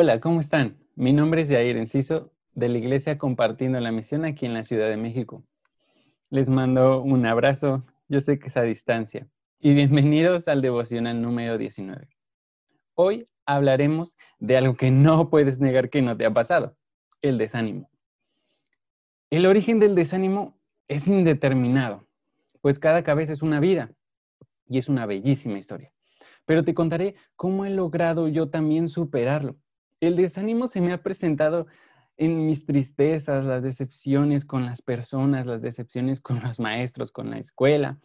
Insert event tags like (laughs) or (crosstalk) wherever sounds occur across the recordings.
Hola, ¿cómo están? Mi nombre es Jair Enciso de la Iglesia Compartiendo la Misión aquí en la Ciudad de México. Les mando un abrazo, yo sé que es a distancia, y bienvenidos al devocional número 19. Hoy hablaremos de algo que no puedes negar que no te ha pasado, el desánimo. El origen del desánimo es indeterminado, pues cada cabeza es una vida y es una bellísima historia. Pero te contaré cómo he logrado yo también superarlo el desánimo se me ha presentado en mis tristezas, las decepciones con las personas, las decepciones con los maestros, con la escuela,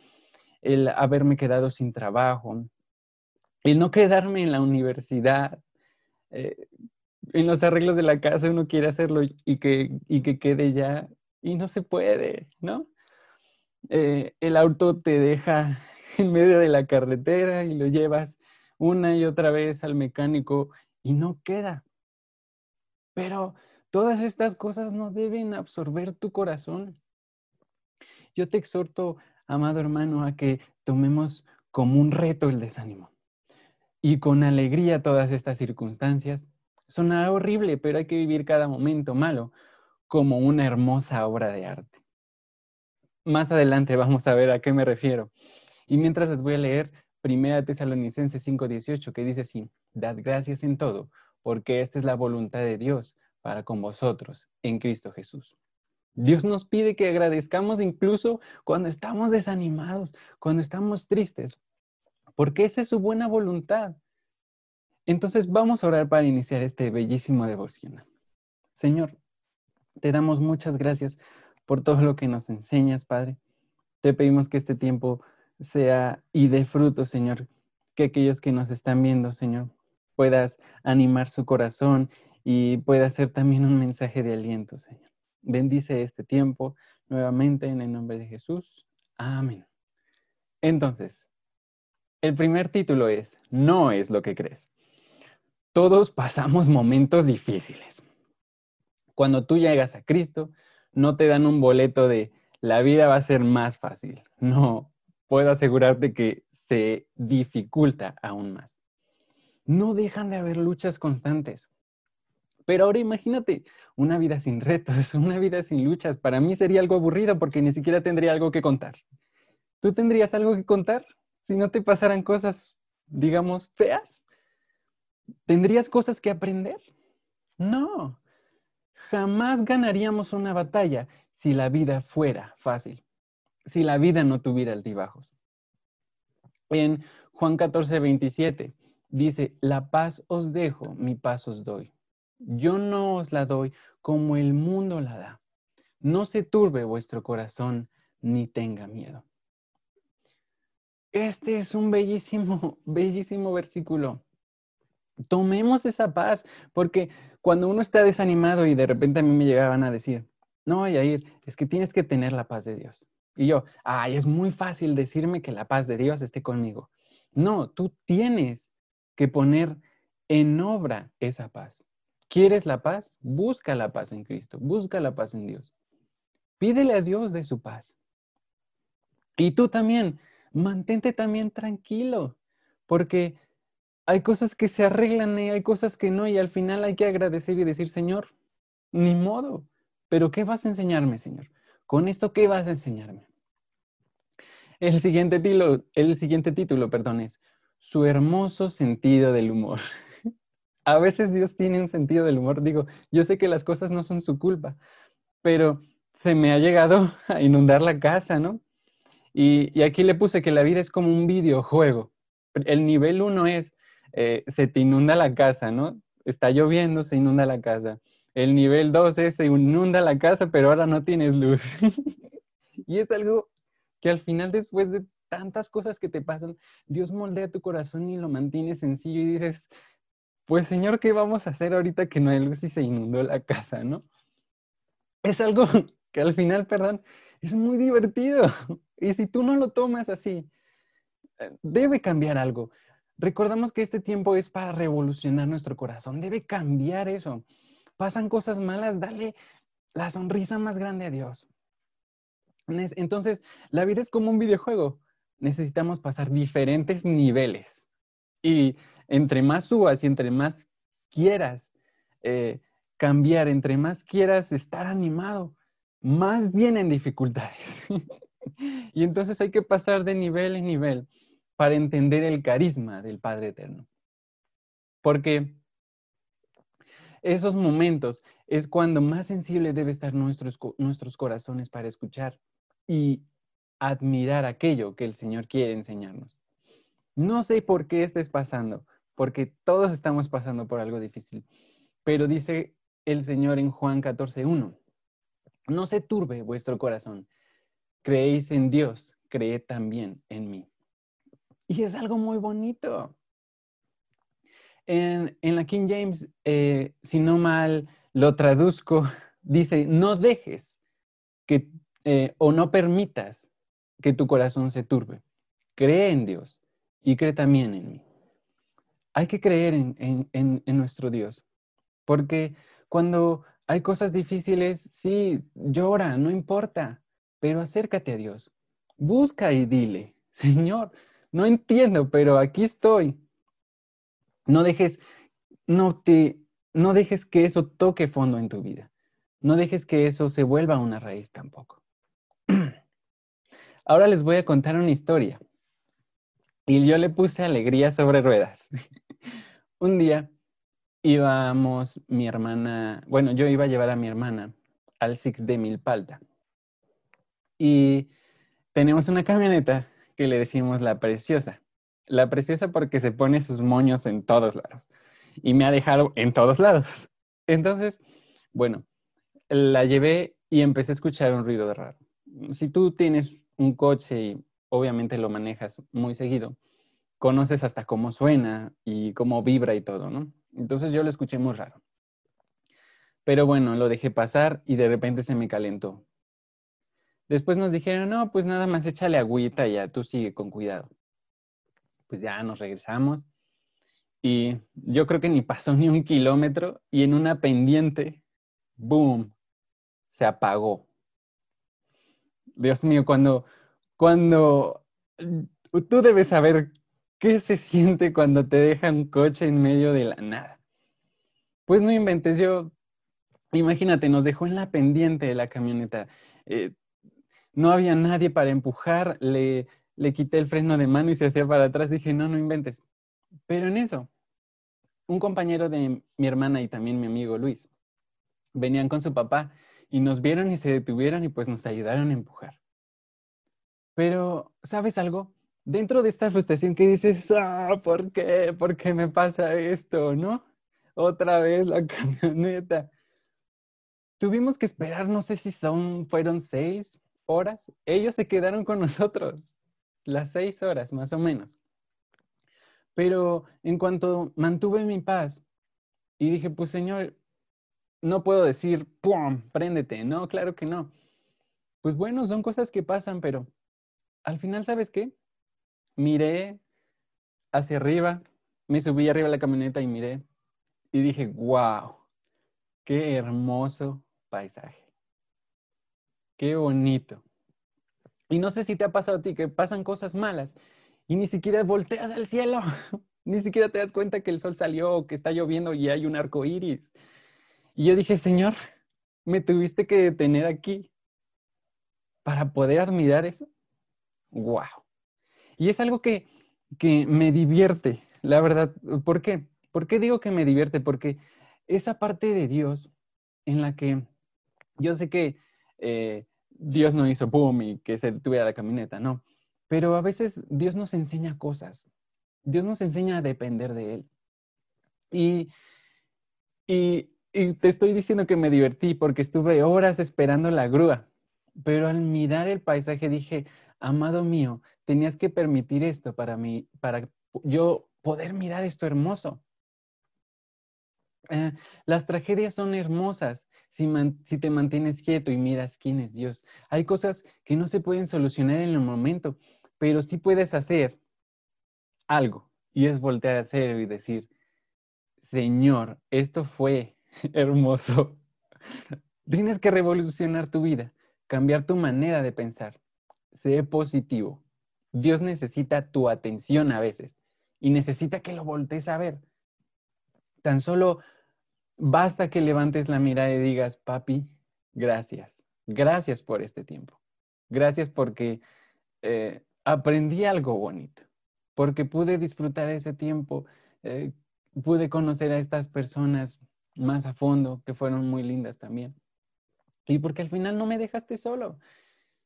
el haberme quedado sin trabajo, el no quedarme en la universidad, eh, en los arreglos de la casa uno quiere hacerlo y que, que quede ya y no se puede, ¿no? Eh, el auto te deja (laughs) en medio de la carretera y lo llevas una y otra vez al mecánico y no queda. Pero todas estas cosas no deben absorber tu corazón. Yo te exhorto, amado hermano, a que tomemos como un reto el desánimo y con alegría todas estas circunstancias. Sonará horrible, pero hay que vivir cada momento malo como una hermosa obra de arte. Más adelante vamos a ver a qué me refiero. Y mientras les voy a leer 1 Tesalonicenses 5:18, que dice así, Dad gracias en todo, porque esta es la voluntad de Dios para con vosotros en Cristo Jesús. Dios nos pide que agradezcamos incluso cuando estamos desanimados, cuando estamos tristes, porque esa es su buena voluntad. Entonces vamos a orar para iniciar este bellísimo devoción. Señor, te damos muchas gracias por todo lo que nos enseñas, Padre. Te pedimos que este tiempo sea y dé fruto, Señor, que aquellos que nos están viendo, Señor, puedas animar su corazón y pueda ser también un mensaje de aliento, Señor. Bendice este tiempo nuevamente en el nombre de Jesús. Amén. Entonces, el primer título es, no es lo que crees. Todos pasamos momentos difíciles. Cuando tú llegas a Cristo, no te dan un boleto de la vida va a ser más fácil. No, puedo asegurarte que se dificulta aún más no dejan de haber luchas constantes. Pero ahora imagínate una vida sin retos, (laughs) una vida sin luchas. Para mí sería algo aburrido porque ni siquiera tendría algo que contar. ¿Tú tendrías algo que contar si no te pasaran cosas, digamos, feas? ¿Tendrías cosas que aprender? No. Jamás ganaríamos una batalla si la vida fuera fácil, si la vida no tuviera altibajos. En Juan 14, 27, dice, la paz os dejo, mi paz os doy. Yo no os la doy como el mundo la da. No se turbe vuestro corazón ni tenga miedo. Este es un bellísimo, (laughs) bellísimo versículo. Tomemos esa paz, porque cuando uno está desanimado y de repente a mí me llegaban a decir, no, Yair, es que tienes que tener la paz de Dios. Y yo, ay, es muy fácil decirme que la paz de Dios esté conmigo. No, tú tienes que poner en obra esa paz. ¿Quieres la paz? Busca la paz en Cristo, busca la paz en Dios. Pídele a Dios de su paz. Y tú también, mantente también tranquilo, porque hay cosas que se arreglan y hay cosas que no, y al final hay que agradecer y decir, Señor, ni modo, pero ¿qué vas a enseñarme, Señor? Con esto, ¿qué vas a enseñarme? El siguiente título, el siguiente título, perdón, es su hermoso sentido del humor. (laughs) A veces Dios tiene un sentido del humor. Digo, yo sé que las cosas no son su culpa, pero se me ha llegado (laughs) a inundar la casa, ¿no? Y, aquí le puse que la vida es como un videojuego. El nivel uno es, eh, se te inunda la casa, ¿no? Está lloviendo, se inunda la casa. El nivel dos es, se inunda la casa, pero ahora no tienes luz. (laughs) y es algo que al final, después de tantas cosas que te pasan, Dios moldea tu corazón y lo mantiene sencillo y dices, pues Señor, ¿qué vamos a hacer ahorita que no hay luz y se inundó la casa, no? Es algo (laughs) que al final, perdón, es muy divertido. (laughs) Y si tú no lo tomas así, eh, debe cambiar algo. Recordamos que este tiempo es para revolucionar nuestro corazón, debe cambiar eso. Pasan cosas malas, dale la sonrisa más grande a Dios. Entonces, la vida es como un videojuego necesitamos pasar diferentes niveles. Y entre más subas y entre más quieras eh, cambiar, entre más quieras estar animado, más vienen dificultades. (laughs) y entonces hay que pasar de nivel en nivel para entender el carisma del Padre Eterno. Porque esos momentos es cuando más sensible debe estar nuestros, nuestros corazones para escuchar y admirar aquello que el Señor quiere enseñarnos. No sé por qué estés pasando, porque todos estamos pasando por algo difícil, pero dice el Señor en Juan 14.1, no se turbe vuestro corazón, creéis en Dios, creed también en mí. Y es algo muy bonito. En, la King James, eh, si no mal lo traduzco, (laughs) dice, no dejes que, eh, o no permitas que tu corazón se turbe. Cree en Dios y cree también en mí. Hay que creer en, en nuestro Dios, porque cuando hay cosas difíciles, sí, llora, no importa, pero acércate a Dios. Busca y dile, (laughs) Señor, no entiendo, pero aquí estoy. No dejes, no te, no dejes que eso toque fondo en tu vida. No dejes que eso se vuelva una raíz tampoco. Ahora les voy a contar una historia. Y yo le puse alegría sobre ruedas. (laughs) Un día íbamos mi hermana, bueno, yo iba a llevar a mi hermana al Six de Milpalta. Y tenemos una camioneta que le decimos la preciosa. La preciosa porque se pone sus moños en todos lados. Y me ha dejado en todos lados. (laughs) Entonces, bueno, la llevé y empecé a escuchar un ruido raro. Si tú tienes un coche y obviamente lo manejas muy seguido, conoces hasta cómo suena y cómo vibra y todo, ¿no? Entonces yo lo escuché muy raro. Pero bueno, lo dejé pasar y de repente se me calentó. Después nos dijeron, no, pues nada más échale agüita y ya tú sigue con cuidado. Pues ya nos regresamos y yo creo que ni pasó ni un kilómetro y en una pendiente, ¡boom!, se apagó. Dios mío, cuando, cuando tú debes saber ¿Qué se siente cuando te dejan un coche en medio de la nada? Pues no inventes, yo, imagínate, nos dejó en la pendiente de la camioneta. Eh, no había nadie para empujar, le, le quité el freno de mano y se hacía para atrás. Dije, no, no inventes. Pero en eso, un compañero de mi hermana y también mi amigo Luis venían con su papá y nos vieron y se detuvieron y pues nos ayudaron a empujar. Pero, ¿sabes algo? dentro de esta frustración que dices, ah, ¿por qué? ¿Por qué me pasa esto? ¿No? Otra vez la (laughs) camioneta. Tuvimos que esperar, no sé si son, fueron seis horas. Ellos se quedaron con nosotros, las seis horas más o menos. Pero en cuanto mantuve mi paz y dije, pues Señor, no puedo decir, ¡pum!, préndete. No, claro que no. Pues bueno, son cosas que pasan, pero al final, ¿sabes qué? miré hacia arriba, me subí arriba de la camioneta y miré y dije, wow, qué hermoso paisaje, qué bonito. Y no sé si te ha pasado a ti que pasan cosas malas y ni siquiera volteas al cielo, (laughs) ni siquiera te das cuenta que el sol salió que está lloviendo y hay un arco iris. Y yo dije, Señor, me tuviste que detener aquí para poder admirar eso. ¡Wow! Y es algo que, me divierte, la verdad. ¿Por qué? ¿Por qué digo que me divierte? Porque esa parte de Dios en la que yo sé que eh, Dios no hizo boom y que se detuviera la camioneta, no. Pero a veces Dios nos enseña cosas. Dios nos enseña a depender de Él. Y, y, y te estoy diciendo que me divertí porque estuve horas esperando la grúa. Pero al mirar el paisaje dije, amado mío, tenías que permitir esto para mí, para yo poder mirar esto hermoso. Eh, las tragedias son hermosas si, si, te mantienes quieto y miras quién es Dios. Hay cosas que no se pueden solucionar en el momento, pero sí puedes hacer algo y es voltear a cero y decir, Señor, esto fue (laughs) hermoso. Tienes que revolucionar tu vida, cambiar tu manera de pensar sé positivo. Dios necesita tu atención a veces y necesita que lo voltees a ver. Tan solo basta que levantes la mirada y digas, papi, gracias, gracias por este tiempo. Gracias porque eh, aprendí algo bonito, porque pude disfrutar ese tiempo, eh, pude conocer a estas personas más a fondo, que fueron muy lindas también. Y porque al final no me dejaste solo.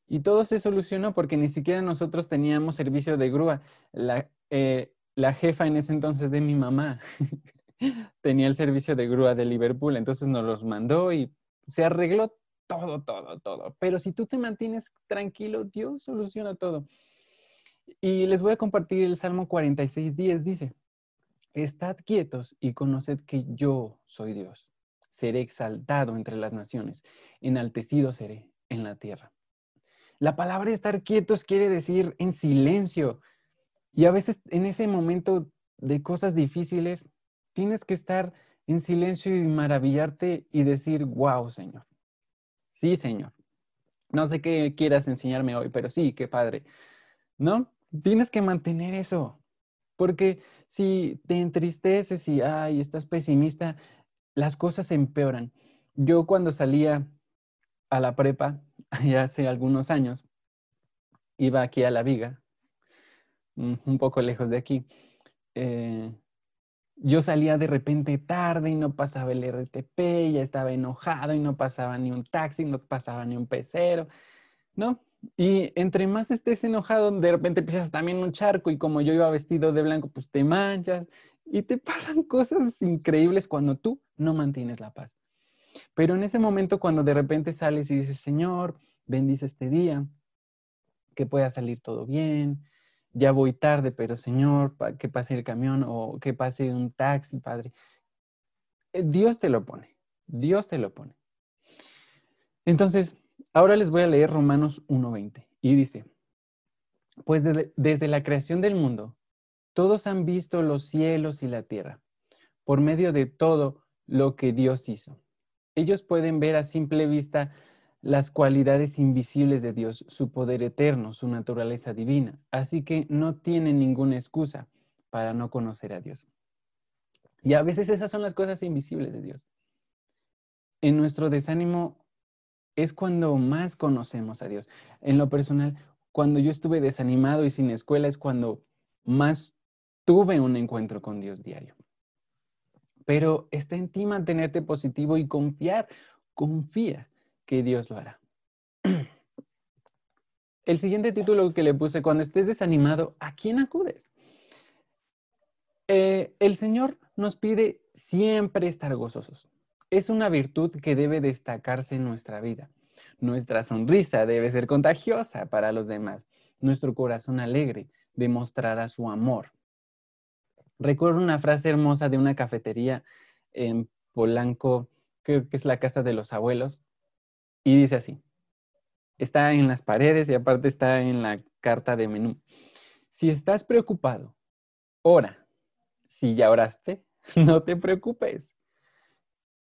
Y todo se solucionó porque ni siquiera nosotros teníamos servicio de grúa. La, eh, la jefa en ese entonces de mi mamá (laughs) tenía el servicio de grúa de Liverpool, entonces nos los mandó y se arregló todo, todo, todo. Pero si tú te mantienes tranquilo, Dios soluciona todo. Y les voy a compartir el Salmo 46, 10, dice, Estad quietos y conoced que yo soy Dios. Seré exaltado entre las naciones, enaltecido seré en la tierra. La palabra estar quietos quiere decir en silencio. Y a veces en ese momento de cosas difíciles, tienes que estar en silencio y maravillarte y decir, wow, Señor. Sí, Señor. No sé qué quieras enseñarme hoy, pero sí, qué padre. ¿No? Tienes que mantener eso. Porque si te entristeces y ay, estás pesimista, las cosas empeoran. Yo cuando salía a la prepa, (laughs) hace algunos años, iba aquí a La Viga, un poco lejos de aquí. Eh, yo salía de repente tarde y no pasaba el RTP, ya estaba enojado y no pasaba ni un taxi, no pasaba ni un pecero, ¿no? Y entre más estés enojado, de repente empiezas también un charco y como yo iba vestido de blanco, pues te manchas y te (laughs) pasan cosas increíbles cuando tú no mantienes la paz. Pero en ese momento cuando de repente sales y dices, Señor, bendice este día, que pueda salir todo bien, ya voy tarde, pero Señor, que pase el camión o que pase un taxi, Padre. Eh, Dios te lo pone, Dios te lo pone. Entonces, Ahora les voy a leer Romanos 1.20 y dice, pues desde, la creación del mundo, todos han visto los cielos y la tierra, por medio de todo lo que Dios hizo. Ellos pueden ver a simple vista las cualidades invisibles de Dios, su poder eterno, su naturaleza divina. Así que no tienen ninguna excusa para no conocer a Dios. Y a veces esas son las cosas invisibles de Dios. En nuestro desánimo es cuando más conocemos a Dios. En lo personal, cuando yo estuve desanimado y sin escuela es cuando más tuve un encuentro con Dios diario. Pero está en ti mantenerte positivo y confiar, confía que Dios lo hará. (clears throat) El siguiente título que le puse, cuando estés desanimado, ¿a quién acudes? Eh, el Señor nos pide siempre estar gozosos es una virtud que debe destacarse en nuestra vida. Nuestra sonrisa debe ser contagiosa para los demás. Nuestro corazón alegre demostrará su amor. Recuerdo una frase hermosa de una cafetería en Polanco, creo que es la casa de los abuelos, y dice así, está en las paredes y aparte está en la carta de menú. Si estás preocupado, ora. Si ya oraste, (laughs) no te preocupes.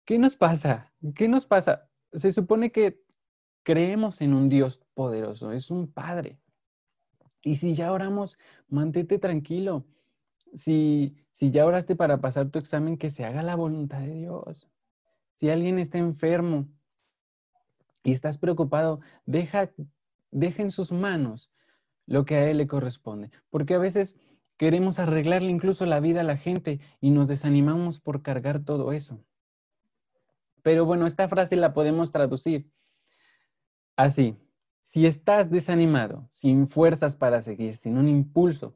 ¿Qué nos pasa? ¿Qué nos pasa? Se supone que creemos en un Dios poderoso, es un Padre. Y si ya oramos, mantente tranquilo. Si, si ya oraste para pasar tu examen, que se haga la voluntad de Dios. Si alguien está enfermo y estás preocupado, deja, deja en sus manos lo que a Él le corresponde. Porque a veces queremos arreglarle incluso la vida a la gente y nos desanimamos por cargar todo eso. Pero bueno, esta frase la podemos traducir así. Si estás desanimado, sin fuerzas para seguir, sin un impulso,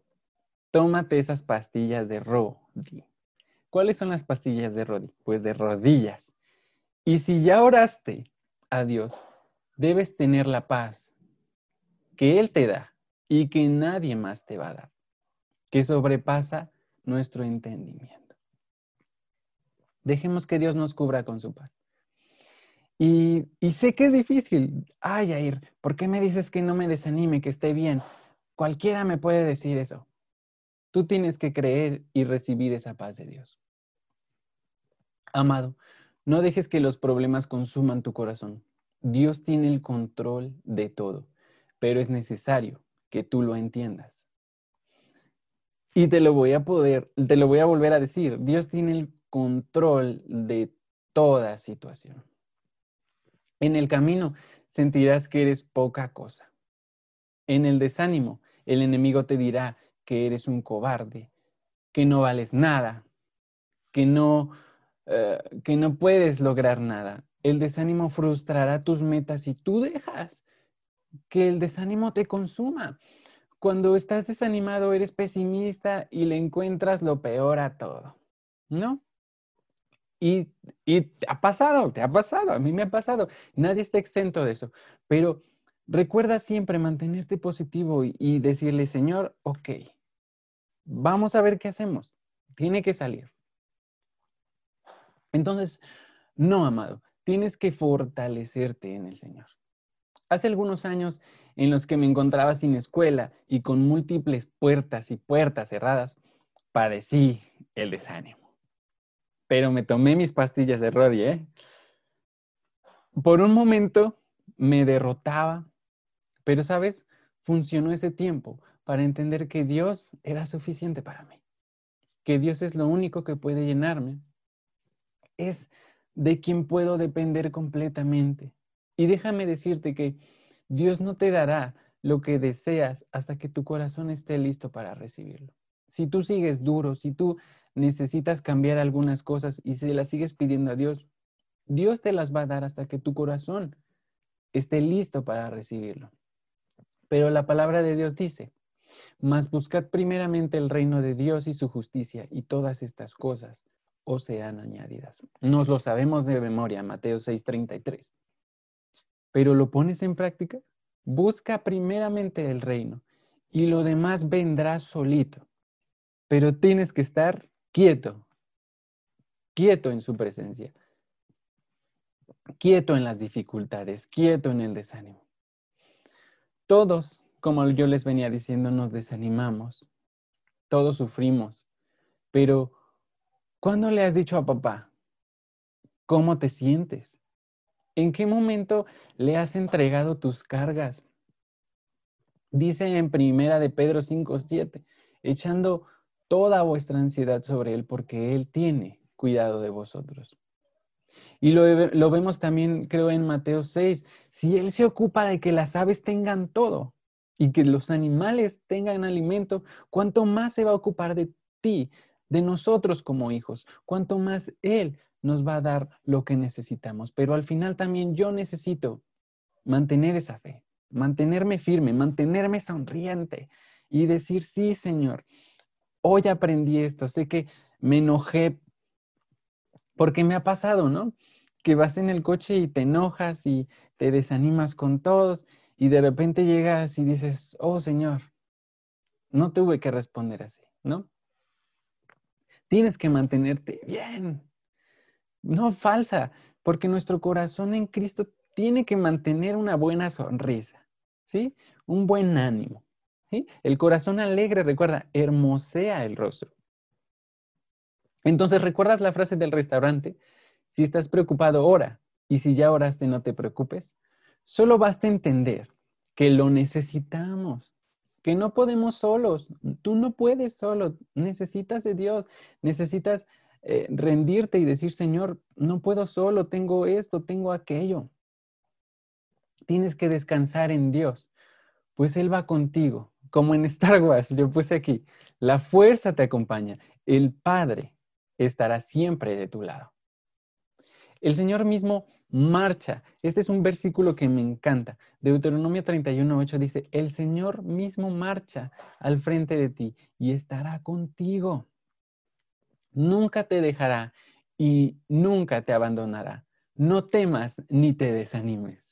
tómate esas pastillas de Rodi. ¿Cuáles son las pastillas de Rodi? Pues de rodillas. Y si ya oraste a Dios, debes tener la paz que Él te da y que nadie más te va a dar, que sobrepasa nuestro entendimiento. Dejemos que Dios nos cubra con su paz. Y, sé que es difícil. Ay, Air, ¿por qué me dices que no me desanime, que esté bien? Cualquiera me puede decir eso. Tú tienes que creer y recibir esa paz de Dios. Amado, no dejes que los problemas consuman tu corazón. Dios tiene el control de todo, pero es necesario que tú lo entiendas. Y te lo voy a poder, te lo voy a volver a decir. Dios tiene el control de toda situación. En el camino sentirás que eres poca cosa. En el desánimo, el enemigo te dirá que eres un cobarde, que no vales nada, que no, eh, que no puedes lograr nada. El desánimo frustrará tus metas y tú dejas que el desánimo te consuma. Cuando estás desanimado eres pesimista y le encuentras lo peor a todo, ¿no? Y, y ha pasado, te ha pasado, a mí me ha pasado. Nadie está exento de eso. Pero recuerda siempre mantenerte positivo y, y decirle, Señor, ok, vamos a ver qué hacemos. Tiene que salir. Entonces, no, amado, tienes que fortalecerte en el Señor. Hace algunos años en los que me encontraba sin escuela y con múltiples puertas y puertas cerradas, padecí el desánimo. Pero me tomé mis pastillas de Rodi, ¿eh? Por un momento me derrotaba, pero sabes, funcionó ese tiempo para entender que Dios era suficiente para mí, que Dios es lo único que puede llenarme, es de quien puedo depender completamente y déjame decirte que Dios no te dará lo que deseas hasta que tu corazón esté listo para recibirlo. Si tú sigues duro, si tú necesitas cambiar algunas cosas y se las sigues pidiendo a Dios, Dios te las va a dar hasta que tu corazón esté listo para recibirlo. Pero la palabra de Dios dice, mas buscad primeramente el reino de Dios y su justicia y todas estas cosas os serán añadidas. Nos lo sabemos de memoria, Mateo 6:33 pero lo pones en práctica, busca primeramente el reino y lo demás vendrá solito. Pero tienes que estar quieto, quieto en su presencia, quieto en las dificultades, quieto en el desánimo. Todos, como yo les venía diciendo, nos desanimamos, todos sufrimos, pero ¿cuándo le has dicho a papá? ¿Cómo te sientes? ¿En qué momento le has entregado tus cargas? Dice en primera de Pedro 5:7, echando toda vuestra ansiedad sobre él porque él tiene cuidado de vosotros. Y lo, vemos también, creo, en Mateo 6. Si Él se ocupa de que las aves tengan todo y que los animales tengan alimento, ¿cuánto más se va a ocupar de ti, de nosotros como hijos? ¿Cuánto más Él nos va a dar lo que necesitamos. Pero al final también yo necesito mantener esa fe, mantenerme firme, mantenerme sonriente y decir, sí, Señor, hoy aprendí esto, sé que me enojé porque me ha pasado, ¿no? Que vas en el coche y te enojas y te desanimas con todos y de repente llegas y dices, oh Señor, no tuve que responder así, ¿no? Tienes que mantenerte bien, no falsa, porque nuestro corazón en Cristo tiene que mantener una buena sonrisa, ¿sí? Un buen ánimo. El corazón alegre, recuerda, hermosea el rostro. Entonces, ¿recuerdas la frase del restaurante? Si estás preocupado, ora. Y si ya oraste, no te preocupes. Solo basta entender que lo necesitamos, que no podemos solos. Tú no puedes solo. Necesitas de Dios. Necesitas eh, rendirte y decir, Señor, no puedo solo, tengo esto, tengo aquello. Tienes que descansar en Dios, pues Él va contigo. Como en Star Wars, yo puse aquí, la fuerza te acompaña, el Padre estará siempre de tu lado. El Señor mismo marcha. Este es un versículo que me encanta. Deuteronomio 31.8 dice, el Señor mismo marcha al frente de ti y estará contigo nunca te dejará y nunca te abandonará. No temas ni te desanimes.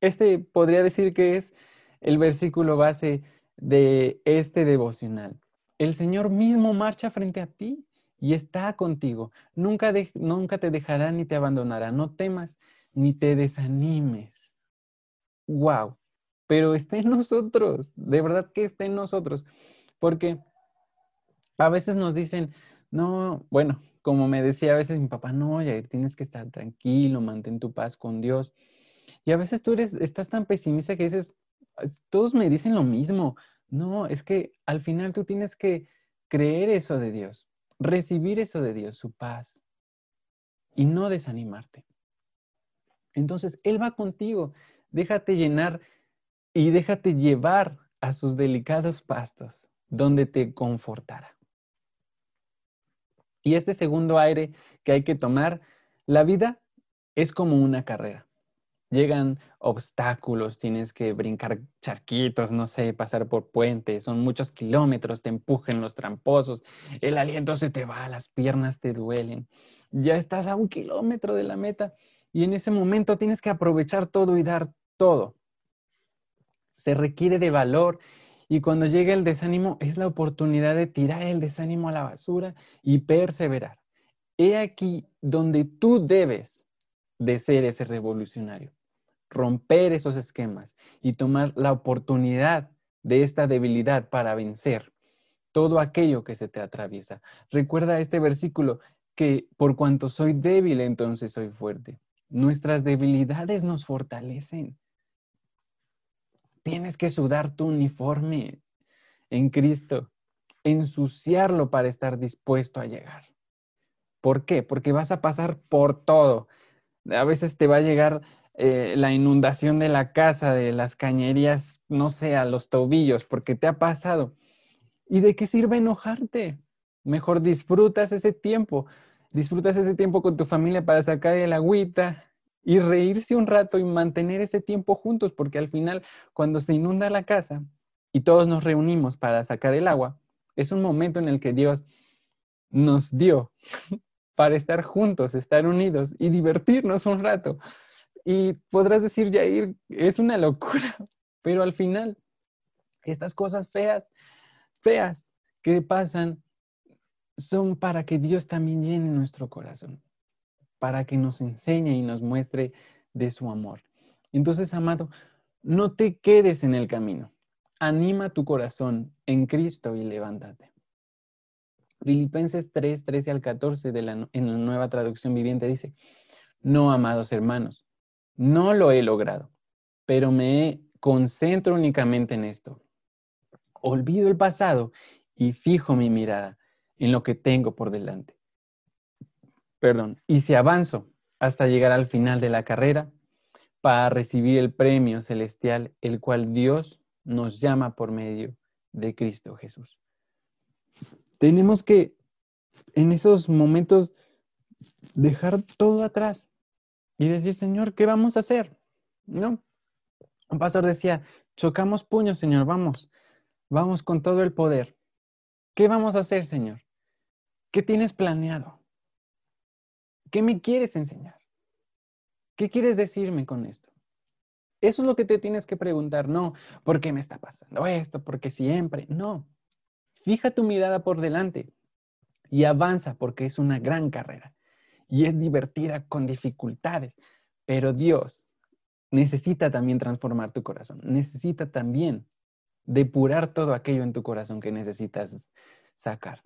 Este podría decir que es el versículo base de este devocional. El Señor mismo marcha frente a ti y está contigo. Nunca, te dejará ni te abandonará. No temas ni te desanimes. ¡Wow! Pero está en nosotros, de verdad que está en nosotros. Porque a veces nos dicen, no, bueno, como me decía a veces mi papá, no, Jair, tienes que estar tranquilo, mantén tu paz con Dios. Y a veces tú eres, estás tan pesimista que dices, todos me dicen lo mismo. No, es que al final tú tienes que creer eso de Dios, recibir eso de Dios, su paz. y no desanimarte. Entonces, Él va contigo. Déjate llenar y déjate llevar a sus delicados pastos, donde te confortará. Y este segundo aire que hay que tomar, la vida es como una carrera. Llegan obstáculos, tienes que brincar charquitos, no sé, pasar por puentes, son muchos kilómetros, te empujan los tramposos, el aliento se te va, las piernas te duelen, ya estás a un kilómetro de la meta y en ese momento tienes que aprovechar todo y dar todo. Se requiere de valor y cuando llega el desánimo es la oportunidad de tirar el desánimo a la basura y perseverar. He aquí donde tú debes de ser ese revolucionario, romper esos esquemas y tomar la oportunidad de esta debilidad para vencer todo aquello que se te atraviesa. Recuerda este versículo que por cuanto soy débil, entonces soy fuerte. Nuestras debilidades nos fortalecen. Tienes que sudar tu uniforme en Cristo, ensuciarlo para estar dispuesto a llegar. ¿Por qué? Porque vas a pasar por todo. A veces te va a llegar eh, la inundación de la casa, de las cañerías, no sé, a los tobillos, porque te ha pasado. ¿Y de qué sirve enojarte? Mejor disfrutas ese tiempo. Disfrutas ese tiempo con tu familia para sacar el agüita y reírse un rato y mantener ese tiempo juntos, porque al final, cuando se inunda la casa y todos nos reunimos para sacar el agua, es un momento en el que Dios nos dio (laughs) para estar juntos, estar unidos y divertirnos un rato. Y podrás decir, Jair, es una locura, (laughs) pero al final, estas cosas feas, feas que pasan, son para que Dios también llene nuestro corazón, para que nos enseñe y nos muestre de su amor. Entonces, amado, no te quedes en el camino. Anima tu corazón en Cristo y levántate. Filipenses 3, 13 al 14 de la, en la nueva traducción viviente dice, no, amados hermanos, no lo he logrado, pero me concentro únicamente en esto. Olvido el pasado y fijo mi mirada en lo que tengo por delante. Perdón, y si avanzo hasta llegar al final de la carrera para recibir el premio celestial, el cual Dios nos llama por medio de Cristo Jesús tenemos que en esos momentos dejar todo atrás y decir, Señor, ¿qué vamos a hacer? ¿No? Un pastor decía, chocamos puños, Señor, vamos, vamos con todo el poder. ¿Qué vamos a hacer, Señor? ¿Qué tienes planeado? ¿Qué me quieres enseñar? ¿Qué quieres decirme con esto? Eso es lo que te tienes que preguntar, no, ¿por qué me está pasando esto? Porque siempre, no. Fija tu mirada por delante y avanza porque es una gran carrera y es divertida con dificultades, pero Dios necesita también transformar tu corazón, necesita también depurar todo aquello en tu corazón que necesitas sacar.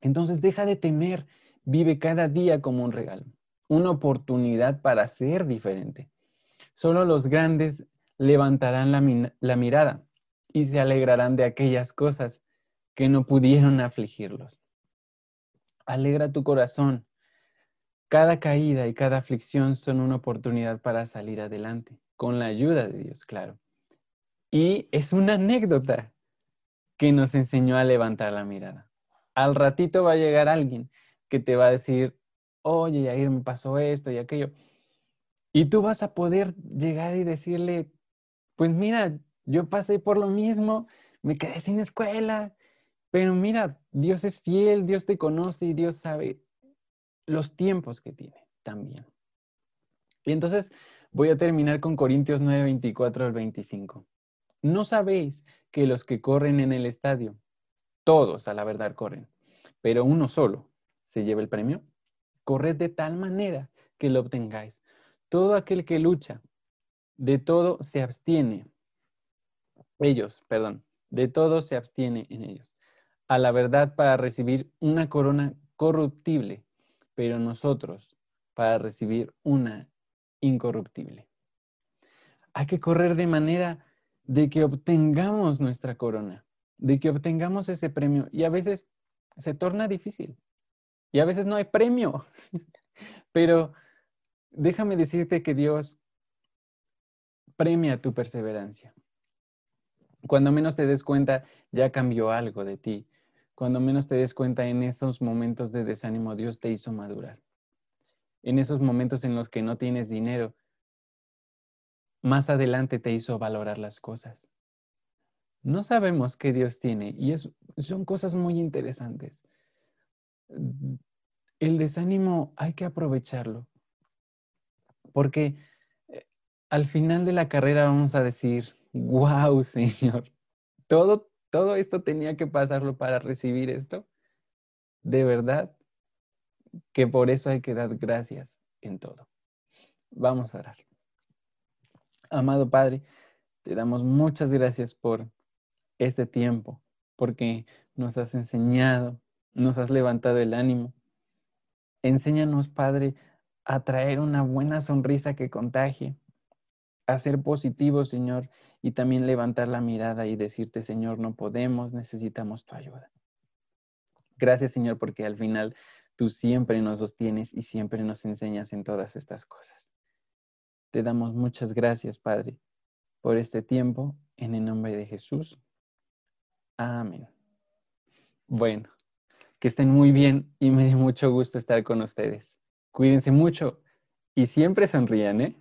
Entonces deja de temer, vive cada día como un regalo, una oportunidad para ser diferente. Solo los grandes levantarán la, la mirada y se alegrarán de aquellas cosas que no pudieron afligirlos. Alegra tu corazón. Cada caída y cada aflicción son una oportunidad para salir adelante, con la ayuda de Dios, claro. Y es una anécdota que nos enseñó a levantar la mirada. Al ratito va a llegar alguien que te va a decir, oye, Yair, me pasó esto y aquello. Y tú vas a poder llegar y decirle, pues mira, yo pasé por lo mismo, me quedé sin escuela, pero mira, Dios es fiel, Dios te conoce y Dios sabe los tiempos que tiene también. Y entonces voy a terminar con Corintios 9, 24 al 25. ¿No sabéis que los que corren en el estadio, todos a la verdad corren, pero uno solo se lleva el premio? Corred de tal manera que lo obtengáis. Todo aquel que lucha, de todo se abstiene ellos, perdón, de todo se abstiene en ellos, a la verdad para recibir una corona corruptible, pero nosotros para recibir una incorruptible. Hay que correr de manera de que obtengamos nuestra corona, de que obtengamos ese premio y a veces se torna difícil. Y a veces no hay premio. (laughs) Pero déjame decirte que Dios premia tu perseverancia. Cuando menos te des cuenta, ya cambió algo de ti. Cuando menos te des cuenta en esos momentos de desánimo, Dios te hizo madurar. En esos momentos en los que no tienes dinero, más adelante te hizo valorar las cosas. No sabemos qué Dios tiene y son cosas muy interesantes. El desánimo hay que aprovecharlo porque eh, al final de la carrera vamos a decir, wow, Señor, todo, todo esto tenía que pasarlo para recibir esto. De verdad que por eso hay que dar gracias en todo. Vamos a orar. Amado Padre, te damos muchas gracias por este tiempo, porque nos has enseñado, nos has levantado el ánimo. Enséñanos, Padre, a traer una buena sonrisa que contagie, a ser positivo, Señor, y también levantar la mirada y decirte, Señor, no podemos, necesitamos tu ayuda. Gracias, Señor, porque al final tú siempre nos sostienes y siempre nos enseñas en todas estas cosas. Te damos muchas gracias, Padre, por este tiempo, en el nombre de Jesús. Amén. Bueno, que estén muy bien y me dio mucho gusto estar con ustedes. Cuídense mucho y siempre sonrían, ¿eh?